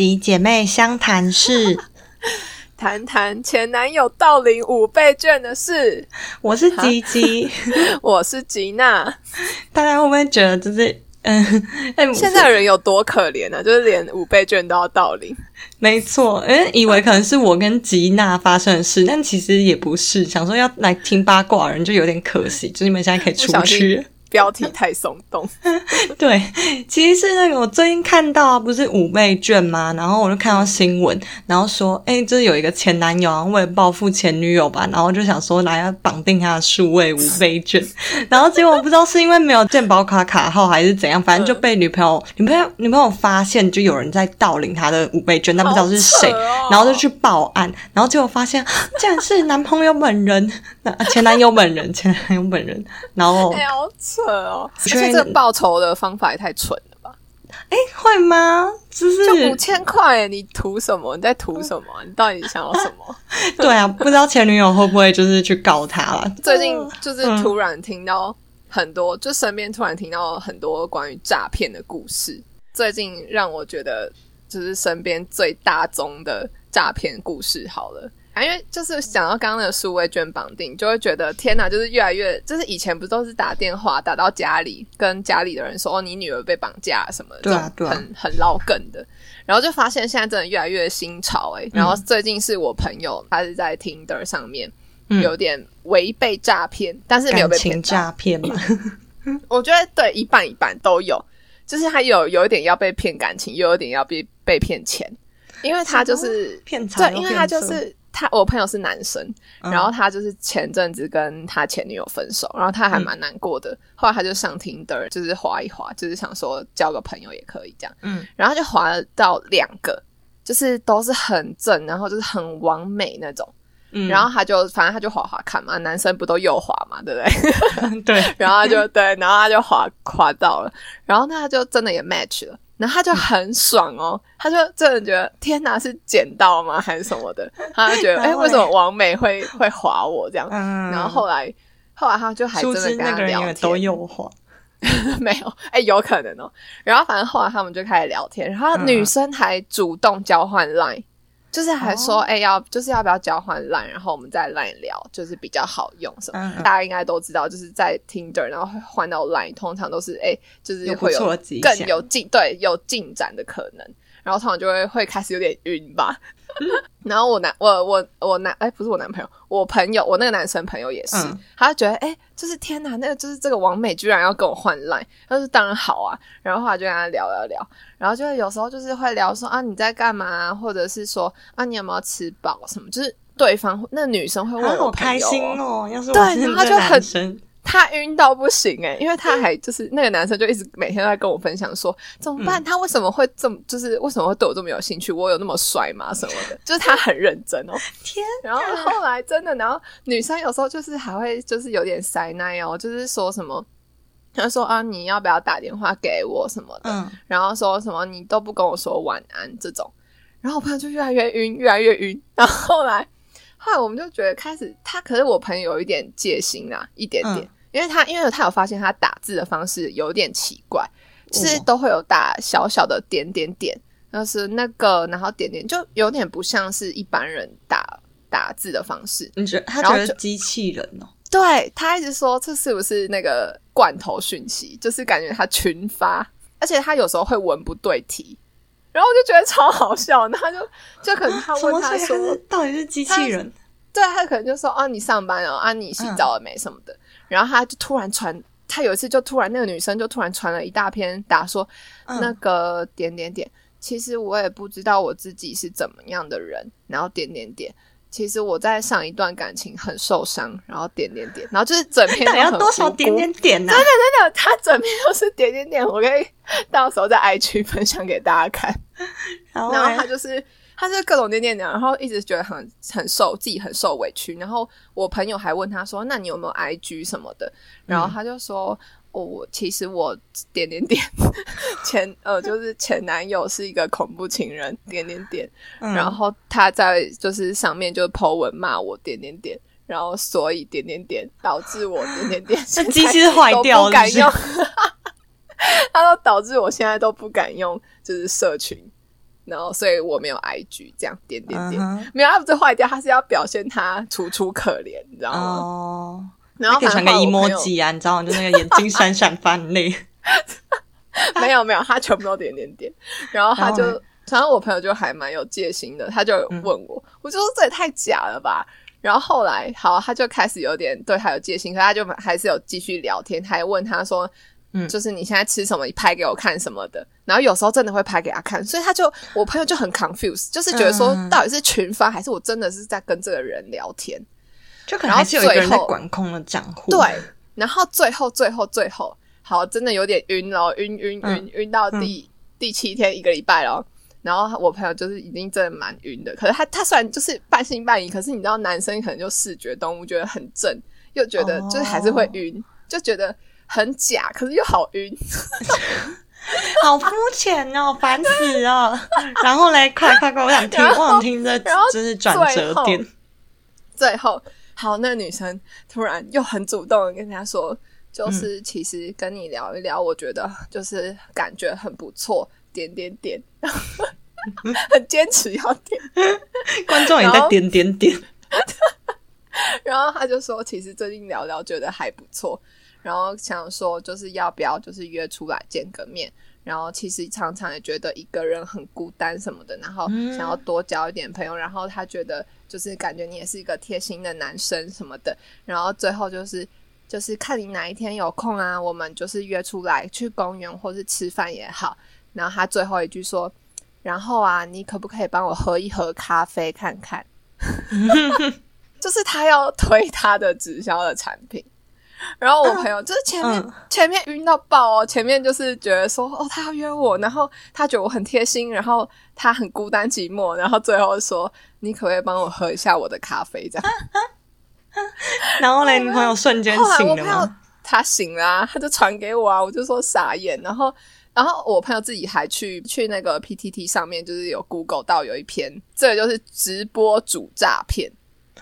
集姐妹相谈室，谈谈前男友盗领五倍券的事。我是吉吉，我是吉娜。大家会不会觉得就是嗯，哎现在人有多可怜呢、就是连五倍券都要盗领。没错，嗯以为可能是我跟吉娜发生的事，但其实也不是。想说要来听八卦人就有点可惜，就是你们现在可以出去。标题太松动，对，其实是那个我最近看到啊，不是五倍券吗？然后我就看到新闻，然后说，哎，就是有一个前男友啊，为了报复前女友吧，然后就想说来要绑定他的数位五倍券，然后结果不知道是因为没有健保卡卡号还是怎样，反正就被女朋友、女朋友、女朋友发现，就有人在盗领他的五倍券，但不知道是谁，哦。然后就去报案，然后结果发现竟然是男朋友本人，那啊前男友本人，前男友本人，然后扯哦！而且这个报仇的方法也太蠢了吧？哎会吗？就是就五千块，你图什么？你在图什么？你到底想要什么？对啊，不知道前女友会不会就是去告他了？最近就是嗯突然听到很多，就身边突然听到很多关于诈骗的故事。最近让我觉得，就是身边最大宗的诈骗故事好了。啊，因为就是想到刚刚的数位券绑定，就会觉得天哪，就是越来越，就是以前不都是打电话打到家里，跟家里的人说哦，你女儿被绑架什么的，对啊对啊很很老梗的。然后就发现现在真的越来越新潮哎、然后最近是我朋友，他是在 Tinder 上面，嗯有点违背诈骗，但是没有被骗。诈骗嘛？我觉得对一半一半都有，就是他有有一点要被骗感情，又有一点要被被骗钱，因为他就是骗财对，又因为他就是他，我朋友是男生，嗯。然后他就是前阵子跟他前女友分手，然后他还蛮难过的，后来他就上 Tinder 就是滑一滑，就是想说交个朋友也可以这样，嗯，然后就滑到两个，就是都是很正，然后就是很完美那种。嗯。然后他就反正他就滑滑看嘛，男生不都右滑嘛，对不对？对，然后他就对，然后他就滑滑到了，然后那他就真的也 match 了，然后他就很爽哦，他就真的觉得天哪是捡到吗？还是什么的，他就觉得哎、为什么王美会会划我这样？嗯，然后后来后来他就还真的跟他聊都天，右滑，没有哎、有可能哦。然后反正后来他们就开始聊天，然后嗯。女生还主动交换 line。就是还说，哦。哎、要就是要不要交换 line，然后我们再 line 聊，就是比较好用什么。大家应该都知道，就是在 Tinder，然后换到 Line，通常都是哎、就是会有更有进对有进展的可能，然后通常就会会开始有点晕吧。然后我男我我我男哎、不是我男朋友，我朋友我那个男生朋友也是，嗯。他就觉得哎、就是天哪，那个就是这个王美居然要跟我换 Line，他说当然好啊，然后后来就跟他聊聊聊，然后就有时候就是会聊说啊你在干嘛，或者是说啊你有没有吃饱什么，就是对方那女生会问啊，我好开心哦！要是对然后就很他晕到不行诶、因为他还就是那个男生就一直每天都在跟我分享说怎么嗯办？他为什么会这么就是为什么会对我这么有兴趣？我有那么帅吗？什么的，就是他很认真哦。天，然后后来真的，然后女生有时候就是还会就是有点塞奶哦，就是说什么。他说啊，你要不要打电话给我什么的？嗯，然后说什么你都不跟我说晚安这种，然后我朋友就越来越晕，越来越晕。然后后来，后来我们就觉得开始他，可是我朋友有一点戒心啊，一点点，嗯因为他因为他有发现他打字的方式有点奇怪，就是哦都会有打小小的点点点，就是那个然后点点，就有点不像是一般人打打字的方式。你觉得他觉得机器人哦？对他一直说这是不是那个罐头讯息，就是感觉他群发，而且他有时候会文不对题，然后我就觉得超好笑。然后就就可能他？问他说到底是机器人？对他可能就说啊你上班了啊你洗澡了没什么的，然后他就突然传，他有一次就突然那个女生就突然传了一大篇打说、嗯那个点点点，其实我也不知道我自己是怎么样的人，然后点点点。其实我在上一段感情很受伤，然后点点点，然后就是整篇都很无辜多少点点点呐？真的真的，他整篇都是点点点，我可以到时候在 IG 分享给大家看。然后他就是，他是各种点点点，然后一直觉得很很受自己很受委屈。然后我朋友还问他说：“那你有没有 IG 什么的？”然后他就说：“哦，我其实我点点点前呃，就是前男友是一个恐怖情人，点点点。嗯然后他在就是上面就 po 文骂我点点点，然后所以点点点导致我点点点，那机器是坏掉都不敢用。他说导致我现在都不敢用，就是社群然后所以我没有 IG 这样点点点，没有他不是坏掉，他是要表现他楚楚可怜，你知道吗？哦，然后可以传个反正后来我朋友 emoji 啊，你知道吗？就那个眼睛闪闪发泪。没有没有，他全部都点点点，然后他就然后我朋友就还蛮有戒心的，他就有问我，我就说这也太假了吧。然后后来，好，他就开始有点对他有戒心，可他就还是有继续聊天，他还问他说，嗯就是你现在吃什么，你拍给我看什么的。然后有时候真的会拍给他看，所以他就我朋友就很 confused，就是觉得说嗯到底是群发还是我真的是在跟这个人聊天。就可能还是有一个人在管控了账户。对，然后最后最后最后，好，真的有点晕了，晕晕嗯晕晕到第、第七天一个礼拜了。然后我朋友就是已经真的蛮晕的，可是他他虽然就是半信半疑，可是你知道男生可能就视觉动物，觉得很正，又觉得就是还是会晕，就觉得很假，可是又好晕。好肤浅哦，烦死了。然后嘞，快快快，我想听，我想听这然后这是转折点。最后，好，那个女生突然又很主动的跟他说，就是其实跟你聊一聊，我觉得就是感觉很不错，点点点，很坚持要点。观众也在点点点。然后他就说，其实最近聊聊觉得还不错，然后想说就是要不要就是约出来见个面。然后其实常常也觉得一个人很孤单什么的，然后嗯想要多交一点朋友。然后他觉得就是感觉你也是一个贴心的男生什么的。然后最后就是就是看你哪一天有空啊，我们就是约出来去公园或是吃饭也好。然后他最后一句说：“然后啊，你可不可以帮我喝一盒咖啡看看？” 就是他要推他的直销的产品。然后我朋友就是前面、嗯前面晕到爆哦，前面就是觉得说哦他要约我，然后他觉得我很贴心，然后他很孤单寂寞，然后最后说你可不可以帮我喝一下我的咖啡这样？然后嘞，你朋友瞬间醒了？他醒了、啊，他就传给我啊，我就说傻眼。然后，然后我朋友自己还去去那个 PTT 上面，就是有 Google 到有一篇，这个就是直播主诈骗，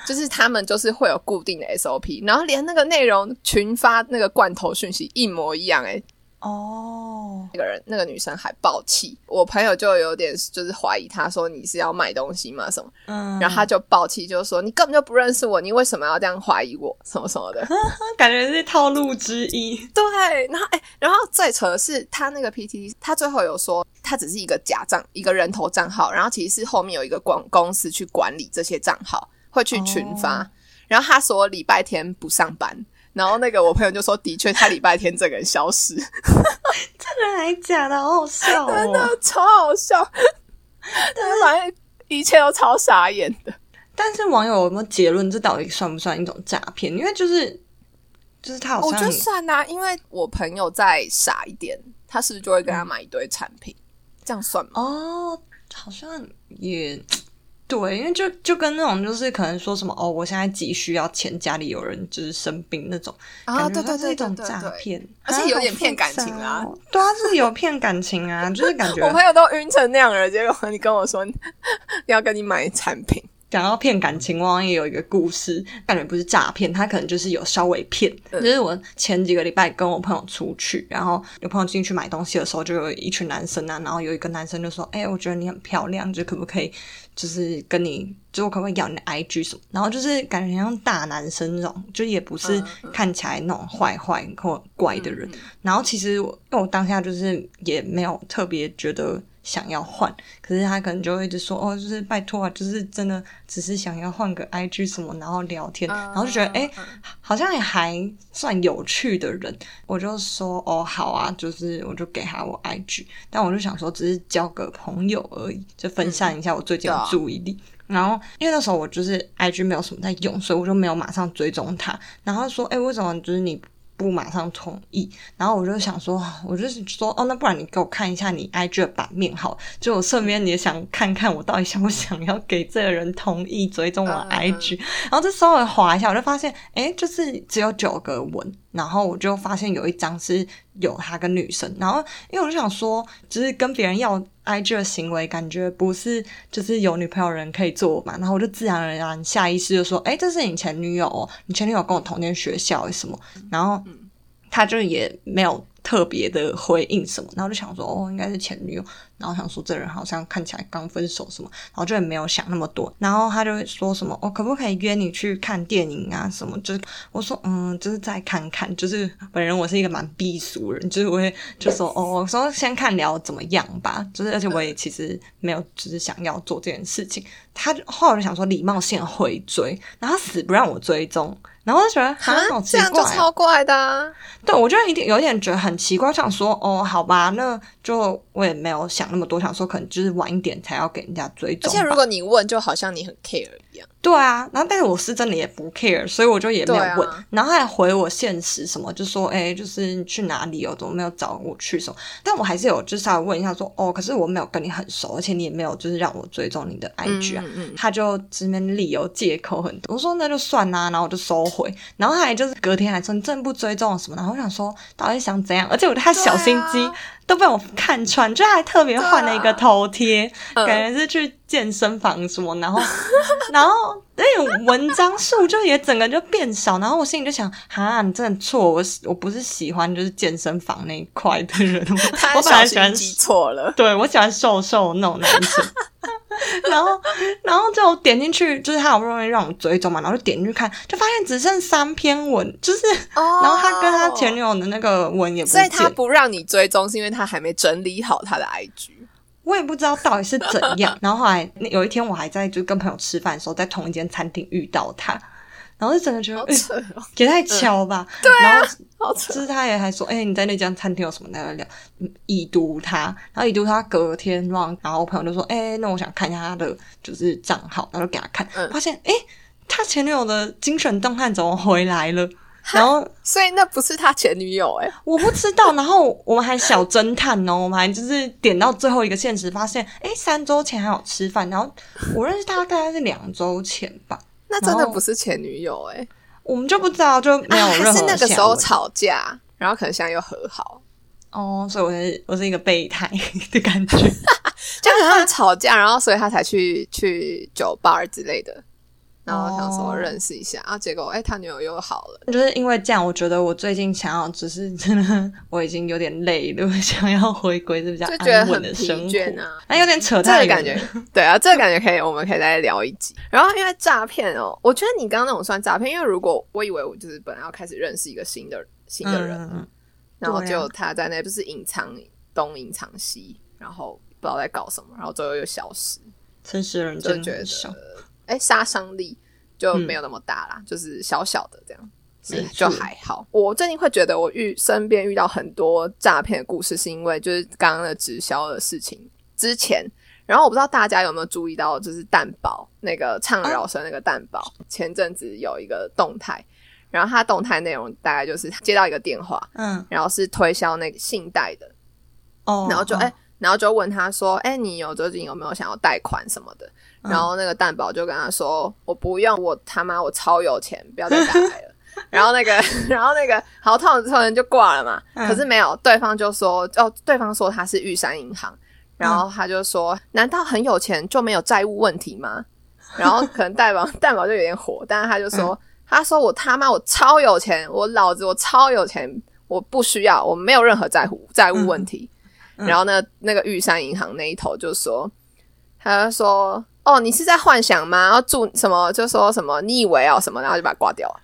就是他们就是会有固定的 SOP，然后连那个内容群发那个罐头讯息一模一样、欸，哦，那个人那个女生还爆气，我朋友就有点就是怀疑他说你是要卖东西吗什么，嗯，然后他就爆气，就说你根本就不认识我，你为什么要这样怀疑我？什么什么的。感觉是套路之一。对，然后哎、然后最扯的是他那个 PTT，他最后有说他只是一个假账，一个人头账号，然后其实是后面有一个广公司去管理这些账号，会去群发。哦然后他说礼拜天不上班，然后那个我朋友就说，的确他礼拜天这个人消失，真的还假的？好好笑真的哦！超好笑，但是反正一切都超傻眼的。但是网友有没有结论？这到底算不算一种诈骗？因为就是就是他好像我觉得算啊，因为我朋友再傻一点，他是不是就会跟他买一堆产品？这样算吗？哦，好像也对，因为就就跟那种就是可能说什么哦，我现在急需要钱，家里有人就是生病那种，啊，感觉对对对。诈骗，而且啊有点骗感情啊哦对啊，就是有骗感情啊，就是感觉我朋友都晕成那样了，结果你跟我说要跟你买产品，讲到骗感情，网上也有一个故事，感觉不是诈骗，他可能就是有稍微骗。嗯就是我前几个礼拜跟我朋友出去，然后有朋友进去买东西的时候，就有一群男生啊，然后有一个男生就说：“哎、我觉得你很漂亮，就可不可以，就是跟你，就我可不可以要你的 IG 什么？”然后就是感觉很像大男生那种，就也不是嗯看起来那种坏坏或怪的人。嗯然后其实我因为我当下就是也没有特别觉得想要换，可是他可能就会一直说哦，就是拜托啊，就是真的只是想要换个 IG 什么，然后聊天，然后就觉得哎、嗯。好像也还算有趣的人，我就说哦好啊，就是我就给他我 IG，但我就想说只是交个朋友而已，就分散一下我最近的注意力。然后，因为那时候我就是 IG 没有什么在用，所以我就没有马上追踪他。然后说：“哎、为什么就是你不马上同意？”然后我就想说，我就是说，哦，那不然你给我看一下你 IG 的版面好，就我顺便也想看看我到底想不想要给这个人同意追踪我 IG。然后就稍微划一下，我就发现，哎，就是只有九个文，然后我就发现有一张是有他跟女生，然后因为我就想说，就是跟别人要 IG 的行为，感觉不是就是有女朋友人可以做嘛，然后我就自然而然下意识就说，哎，这是你前女友哦，你前女友跟我同间学校什么，然后他就也没有特别的回应什么，然后就想说哦，应该是前女友，然后想说这人好像看起来刚分手什么，然后就也没有想那么多，然后他就会说什么哦，可不可以约你去看电影啊什么？就是我说嗯，就是再看看，就是本人我是一个蛮避俗人，就是我会就说哦，我说先看聊怎么样吧，就是而且我也其实没有就是想要做这件事情，他后来就想说礼貌性回追，然后死不让我追踪。然后我就觉得好好奇这样就怪、超怪的、啊。对，我就一点有点觉得很奇怪，想说哦，好吧，那就我也没有想那么多，想说可能就是晚一点才要给人家追踪吧。而且如果你问，就好像你很 care 一样。对啊，然后但是我是真的也不 care，所以我就也没有问。啊然后他还回我现实什么，就说哎，就是你去哪里哦，怎么没有找我去什么？但我还是有就是稍微问一下说哦，可是我没有跟你很熟，而且你也没有就是让我追踪你的 IG 啊。嗯嗯他就这边理由借口很多，我说那就算啦、然后我就收回，然后他还就是隔天还说你真的不追踪我什么，然后我想说到底想怎样，而且我他小心机、啊都被我看穿，就还特别换了一个头贴，嗯感觉是去健身房什么，然后 然后那种文章数就也整个就变少，然后我心里就想，哈，你真的错，我是我不是喜欢就是健身房那一块的人，我 本来喜欢错了。对我喜欢瘦瘦那种男生。然后，然后就点进去，就是他好不容易让我追踪嘛，然后就点进去看，就发现只剩三篇文，就是，哦然后他跟他前女友的那个文也不所以，他不让你追踪，是因为他还没整理好他的 IG。我也不知道到底是怎样。然后后来那有一天，我还在就跟朋友吃饭的时候，在同一间餐厅遇到他，然后就整个觉得，也太巧吧。对、然后好扯。就是他也还说，哎、你在那家餐厅有什么聊聊聊，嗯已读他，然后已读他隔天让，然后我朋友就说，哎、那我想看一下他的就是账号，然后就给他看，嗯。发现，哎、他前女友的精神动态怎么回来了？然后所以那不是他前女友哎、我不知道，然后我们还小侦探哦，我们还就是点到最后一个现实，发现哎，三周前还有吃饭，然后我认识他大概是两周前吧，那真的不是前女友哎、我们就不知道，就没有啊任何还是那个时候吵架，然后可能现在又和好，哦，所以我是我是一个备胎的感觉。就可能他们吵架，然后所以他才去去酒吧之类的，然后想说哦认识一下，啊，结果哎、他女友又好了，就是因为这样，我觉得我最近想要，只是真的 我已经有点累了，我想要回归是比较就觉得安很疲稳的生活。倦啊。那有点扯这太远了个感觉，对啊，这个感觉可以，我们可以再聊一集。然后因为诈骗哦，我觉得你刚刚那种算诈骗，因为如果我以为我就是本来要开始认识一个新的新的人，嗯，然后就他在那就是隐藏东隐藏西，然后不知道在搞什么，然后最后又消失，真实的人就觉得。哎杀伤力就没有那么大啦，就是小小的这样。是就还好。我最近会觉得我遇身边遇到很多诈骗的故事，是因为就是刚刚的直销的事情之前。然后我不知道大家有没有注意到，就是蛋宝那个唱饶舌那个蛋宝，前阵子有一个动态，然后他动态内容大概就是接到一个电话，嗯，然后是推销那个信贷的，哦，哦然后就哎、然后就问他说，哎、你有最近有没有想要贷款什么的？嗯然后那个蛋宝就跟他说，我不用，我他妈我超有钱，不要再打来了。然后那个，然后那个，好，突然突然就挂了嘛。嗯可是没有，对方就说，哦，对方说他是玉山银行，然后他就说，难道很有钱就没有债务问题吗？然后可能蛋宝 蛋宝就有点火，但是他就说，他说我他妈我超有钱，我老子我超有钱，我不需要，我没有任何债务债务问题。嗯然后呢，那个玉山银行那一头就说，他就说，哦，你是在幻想吗？然后住什么就说什么，你以为哦什么，然后就把它挂掉了。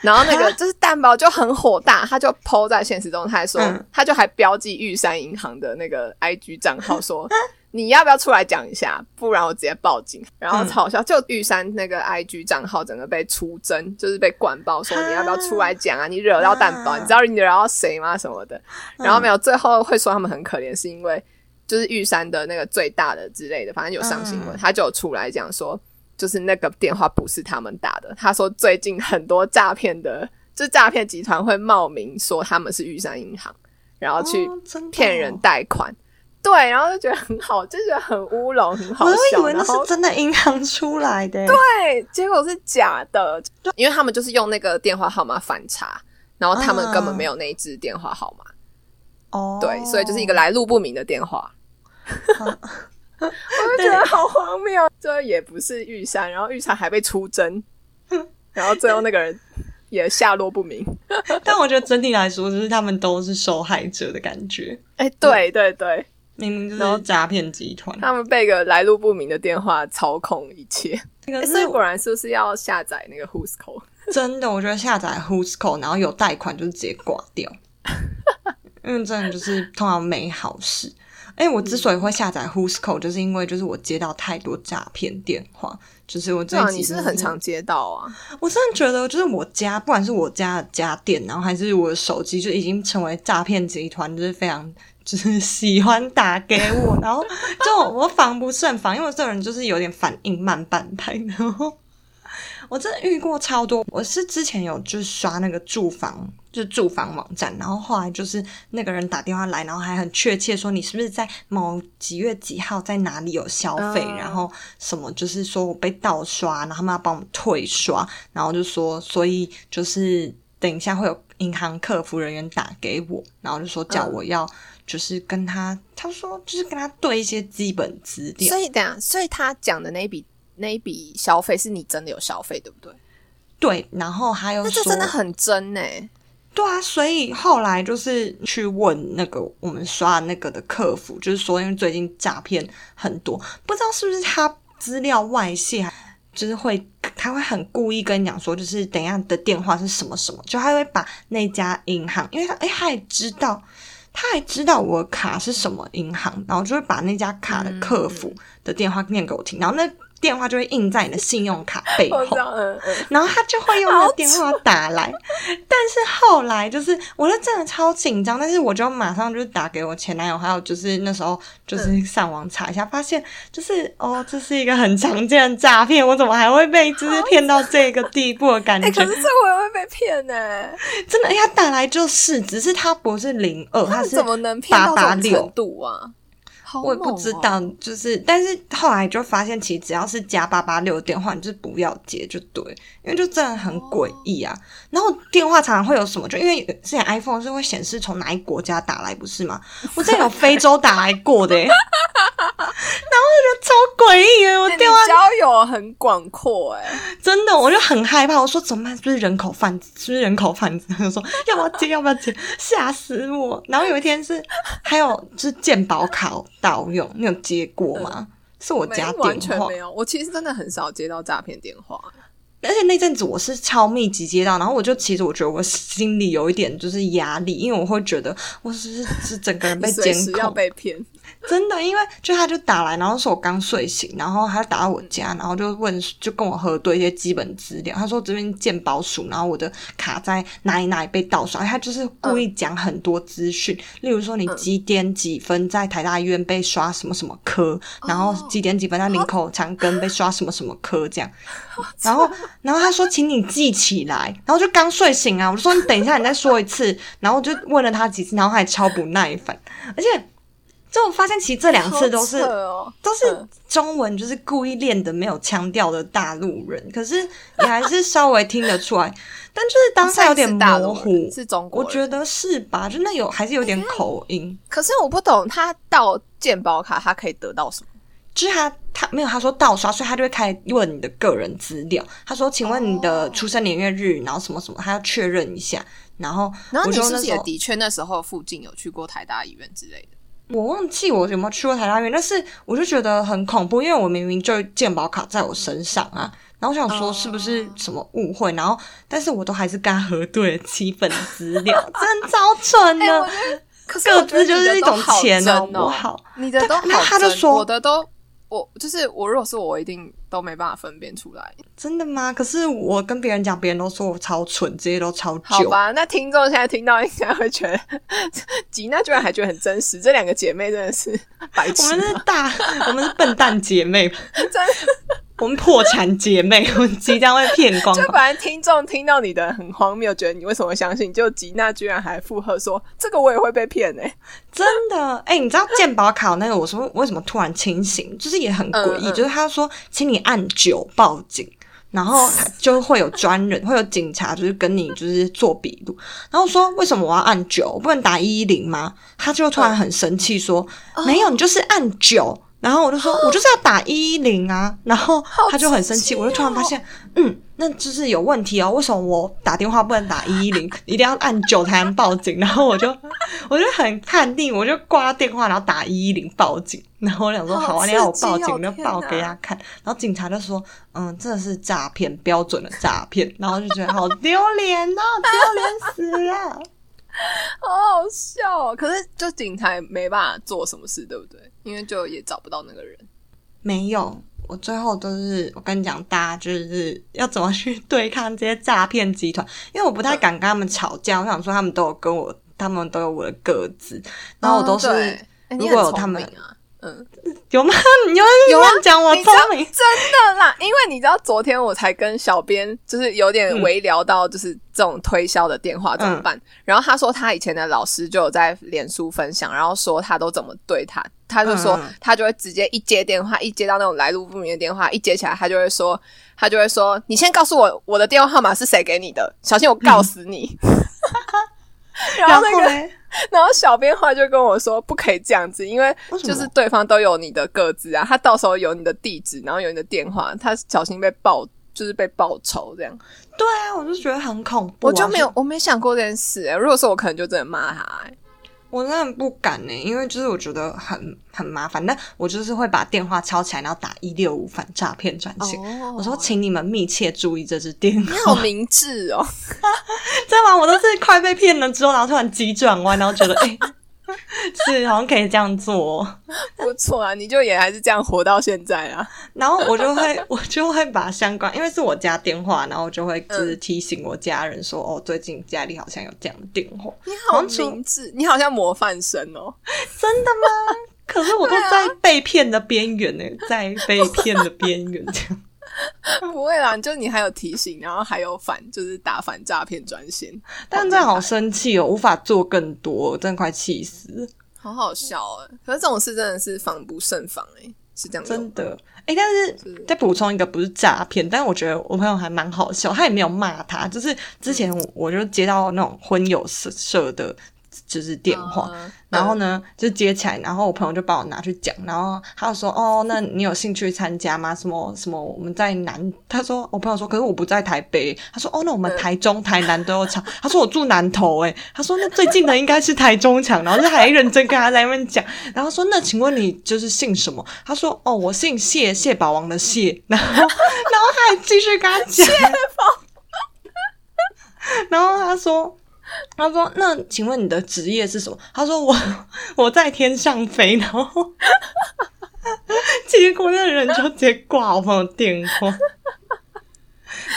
然后那个 就是蛋宝就很火大，他就 PO 在现实中，他还说，嗯他就还标记玉山银行的那个 IG 账号说。你要不要出来讲一下？不然我直接报警。然后超好笑，就玉山那个 IG 账号整个被出征，就是被灌爆，说你要不要出来讲啊？你惹到蛋宝，啊你知道你惹到谁吗？什么的。然后没有，最后会说他们很可怜，是因为就是玉山的那个最大的之类的，反正有上新闻，嗯他就有出来讲说，就是那个电话不是他们打的。他说最近很多诈骗的，就是诈骗集团会冒名说他们是玉山银行，然后去骗人哦贷款。对，然后就觉得很好，就觉得很乌龙，很好笑我都。以为那是真的银行出来的。对，结果是假的，因为他们就是用那个电话号码反查，然后他们根本没有那一支电话号码。哦，对，所以就是一个来路不明的电话。哦我就觉得好荒谬，这也不是玉山，然后玉山还被出征，然后最后那个人也下落不明。但我觉得整体来说，就是他们都是受害者的感觉。哎，对对对，明明就是诈骗集团，他们被个来路不明的电话操控一切。所以果然是不是要下载那个 Who'scall？真的，我觉得下载 Who'scall，然后有贷款就直接挂掉，因为真的就是通常没好事。哎，我之所以会下载 Who'scall，就是因为就是我接到太多诈骗电话，就是我这几你是很常接到啊。我真的觉得，就是我家不管是我家的家电，然后还是我的手机，就已经成为诈骗集团，就是非常就是喜欢打给我，然后就我防不胜防，因为我这个人就是有点反应慢半拍，然后。我真的遇过超多，我是之前有就是刷那个住房，就是住房网站，然后后来就是那个人打电话来，然后还很确切说你是不是在某几月几号在哪里有消费，然后什么就是说我被盗刷，然后他们要帮我们退刷，然后就说所以就是等一下会有银行客服人员打给我，然后就说叫我要就是跟他，他说就是跟他对一些基本资料，所以等下，所以他讲的那一笔。那一笔消费是你真的有消费，对不对？对，然后还有，那这真的很真呢。对啊，所以后来就是去问那个我们刷那个的客服，就是说因为最近诈骗很多，不知道是不是他资料外泄，就是会他会很故意跟你讲说，就是等下的电话是什么什么，就他会把那家银行，因为他哎他也知道，他还知道我卡是什么银行，然后就会把那家卡的客服的电话念给我听，然后那。电话就会印在你的信用卡背后，然后他就会用那电话打来。但是后来就是，我就真的超紧张，但是我就马上就打给我前男友，还有就是那时候就是上网查一下，发现就是哦，这是一个很常见的诈骗，我怎么还会被就是骗到这个地步的感觉？可是这我也会被骗呢，真的，他打来就是，只是他不是零二，他是怎么能骗到这种程度啊？我也不知道，就是，但是后来就发现，其实只要是加八八六的电话，你就不要接就对，因为就真的很诡异啊。然后电话常常会有什么，就因为之前 iPhone 是会显示从哪一国家打来，不是吗？我之前有非洲打来过的，然后我觉得超诡异的，我电话交友很广阔哎，真的，我就很害怕。我说怎么办？是不是人口贩子？是不是人口贩子？他说要不要接？要不要接？吓死我！然后有一天是还有就是鉴宝卡。盗用，你有接过吗？是我家电话，完全没有。我其实真的很少接到诈骗电话，而且那阵子我是超密集接到，然后我就其实我觉得我心里有一点就是压力，因为我会觉得我是是整个人被 监控，要被骗。真的，因为就他就打来，然后说我刚睡醒，然后他打到我家，然后就问，就跟我核对一些基本资料。他说这边鉴宝署，然后我的卡在哪里哪里被盗刷，他就是故意讲很多资讯，例如说你几点几分在台大医院被刷什么什么科，然后几点几分在林口长庚被刷什么什么科这样。然后，然后他说请你记起来，然后就刚睡醒啊，我就说你等一下你再说一次，然后就问了他几次，然后他还超不耐烦，而且。就我发现，其实这两次都是都是中文，就是故意练的没有腔调的大陆人，可是你还是稍微听得出来，但就是当下有点模糊，是中国，我觉得是吧？就那有还是有点口音。可是我不懂，他到健保卡，他可以得到什么？就是他他没有，他说盗刷，所以他就会开问你的个人资料。他说，请问你的出生年月日，然后什么什么，他要确认一下。然后，然后你是不是也的确那时候附近有去过台大医院之类的？我忘记我有没有去过台大院，但是我就觉得很恐怖，因为我明明就健保卡在我身上啊，然后我想说是不是什么误会，然后但是我都还是跟他核对了基本资料，真超蠢的，各自就是一种钱哦，不好，你的都好，他就说我的都。我就是我，如果是我，我一定都没办法分辨出来。真的吗？可是我跟别人讲，别人都说我超蠢，这些都超好吧？那听众现在听到应该会觉得 吉娜居然还觉得很真实。这两个姐妹真的是白痴，我们是大，我们是笨蛋姐妹，真。我们破产姐妹，我们即将会骗光。就反正听众听到你的很荒谬，觉得你为什么相信？就吉娜居然还附和说：“这个我也会被骗呢。”真的？哎，你知道鉴宝卡那个？我说为什么突然清醒？就是也很诡异。就是他说，请你按九报警，然后就会有专人，会有警察，就是跟你就是做笔录。然后说为什么我要按九？不能打一一零吗？他就突然很生气说：“没有，你就是按九。”然后我就说，我就是要打一一零啊，然后他就很生气，我就突然发现，嗯，那就是有问题哦，为什么我打电话不能打一一零，一定要按九才能报警？然后我就 我就很判定，我就挂电话，然后打一一零报警。然后我想说，好啊，你要我报警，我就报给他看。然后警察就说，嗯，这是诈骗，标准的诈骗。然后就觉得好丢脸哦，丢脸死了，好好笑。可是就警察没办法做什么事，对不对？因为就也找不到那个人。没有，我最后都是我跟你讲，大家就是要怎么去对抗这些诈骗集团，因为我不太敢跟他们吵架。我想说，他们都有跟我，他们都有我的个子，然后我都是如果有他们。嗯，有吗？你又有乱讲我聪明，真的啦！因为你知道，昨天我才跟小编就是有点微聊到，就是这种推销的电话怎么办？然后他说他以前的老师就有在脸书分享，然后说他都怎么对他，他就说他就会直接一接电话，一接到那种来路不明的电话，一接起来他就会说，他就会说，你先告诉我我的电话号码是谁给你的，小心我告死你。然后那个，然后小编话就跟我说，不可以这样子，因为就是对方都有你的个子啊，他到时候有你的地址，然后有你的电话，他小心被报，就是被报仇这样。对啊，我就觉得很恐怖，我就没有，我没想过这件事。如果说我可能就真的骂他。我真的不敢呢，因为就是我觉得很很麻烦。但我就是会把电话敲起来，然后打一六五反诈骗专线。我说，请你们密切注意这支电话。你好明智哦！知道吗？我都是快被骗了之后，然后突然急转弯，然后觉得 哎。是，好像可以这样做，不错啊！你就也还是这样活到现在啊。然后我就会，我就会把相关，因为是我家电话，然后就会就是提醒我家人说，哦，最近家里好像有这样的电话。你好明智，你好像模范生哦。真的吗？可是我都在被骗的边缘呢，在被骗的边缘这样。不会啦，就你还有提醒，然后还有反，就是打反诈骗专线。但真的好生气哦，无法做更多，真的快气死。好好笑哎，可是这种事真的是防不胜防哎，是这样真的哎。但是再补充一个，不是诈骗，但是我觉得我朋友还蛮好笑，他也没有骂他，就是之前我就接到那种婚友社的。就是电话，然后呢就接起来，然后我朋友就帮我拿去讲，然后他就说：“哦，那你有兴趣参加吗？什么什么？我们在南。”他说：“我朋友说，可是我不在台北。”他说：“哦，那我们台中、台南都有场。”他说：“我住南投。”哎，他说：“那最近的应该是台中场。”然后就还认真跟他在那边讲，然后说：“那请问你就是姓什么？”他说：“哦，我姓谢，谢宝王的谢。”然后，然后他还继续跟他讲，然后他说。他说：“那请问你的职业是什么？”他说：“我 我在天上飞。”然后结果那人就直接挂我朋友电话。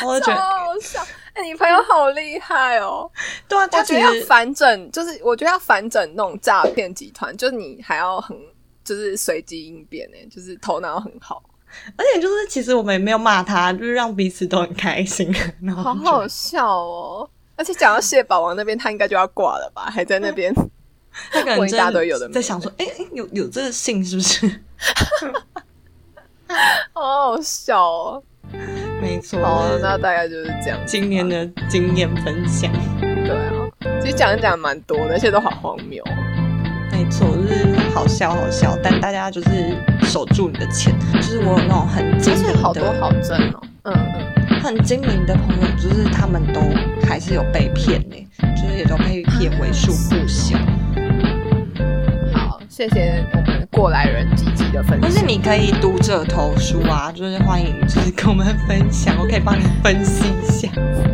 我觉得好笑，哎，你朋友好厉害哦！对啊，他觉得要反整，就是我觉得要反整那种诈骗集团，就是你还要很就是随机应变，哎，就是头脑很好，而且就是其实我们也没有骂他，就是让彼此都很开心。然后好好笑哦！而且讲到蟹堡王那边，他应该就要挂了吧？还在那边，他可能一大堆有的在想说，哎哎，有有这个信是不是？好好笑哦！没错，好，那大概就是这样。今年的经验分享，对啊，其实讲一讲蛮多的，而且都好荒谬。没错，就是好笑好笑，但大家就是守住你的钱，就是我有那种很精明的，好多好挣哦，嗯嗯。很精明的朋友，就是他们都还是有被骗呢，就是也都被骗为数不小。好，谢谢我们过来人积极的分享。但是你可以读者投书啊，就是欢迎，就是跟我们分享，我可以帮你分析一下，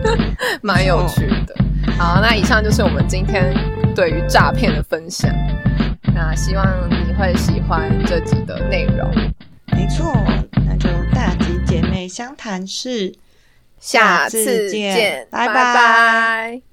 蛮有趣的。好，那以上就是我们今天对于诈骗的分享。那希望你会喜欢这集的内容。没错，那就大吉姐妹相谈室。下次见，拜拜。